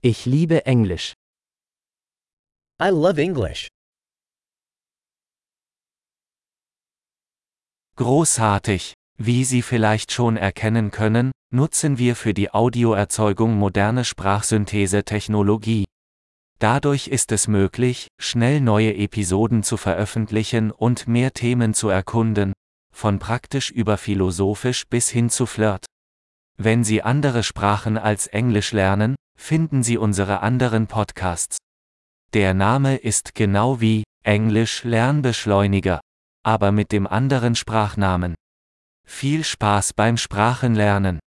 Ich liebe Englisch. I love English. Großartig! Wie Sie vielleicht schon erkennen können, nutzen wir für die Audioerzeugung moderne Sprachsynthese-Technologie. Dadurch ist es möglich, schnell neue Episoden zu veröffentlichen und mehr Themen zu erkunden, von praktisch über philosophisch bis hin zu Flirt. Wenn Sie andere Sprachen als Englisch lernen, finden Sie unsere anderen Podcasts. Der Name ist genau wie Englisch Lernbeschleuniger, aber mit dem anderen Sprachnamen. Viel Spaß beim Sprachenlernen!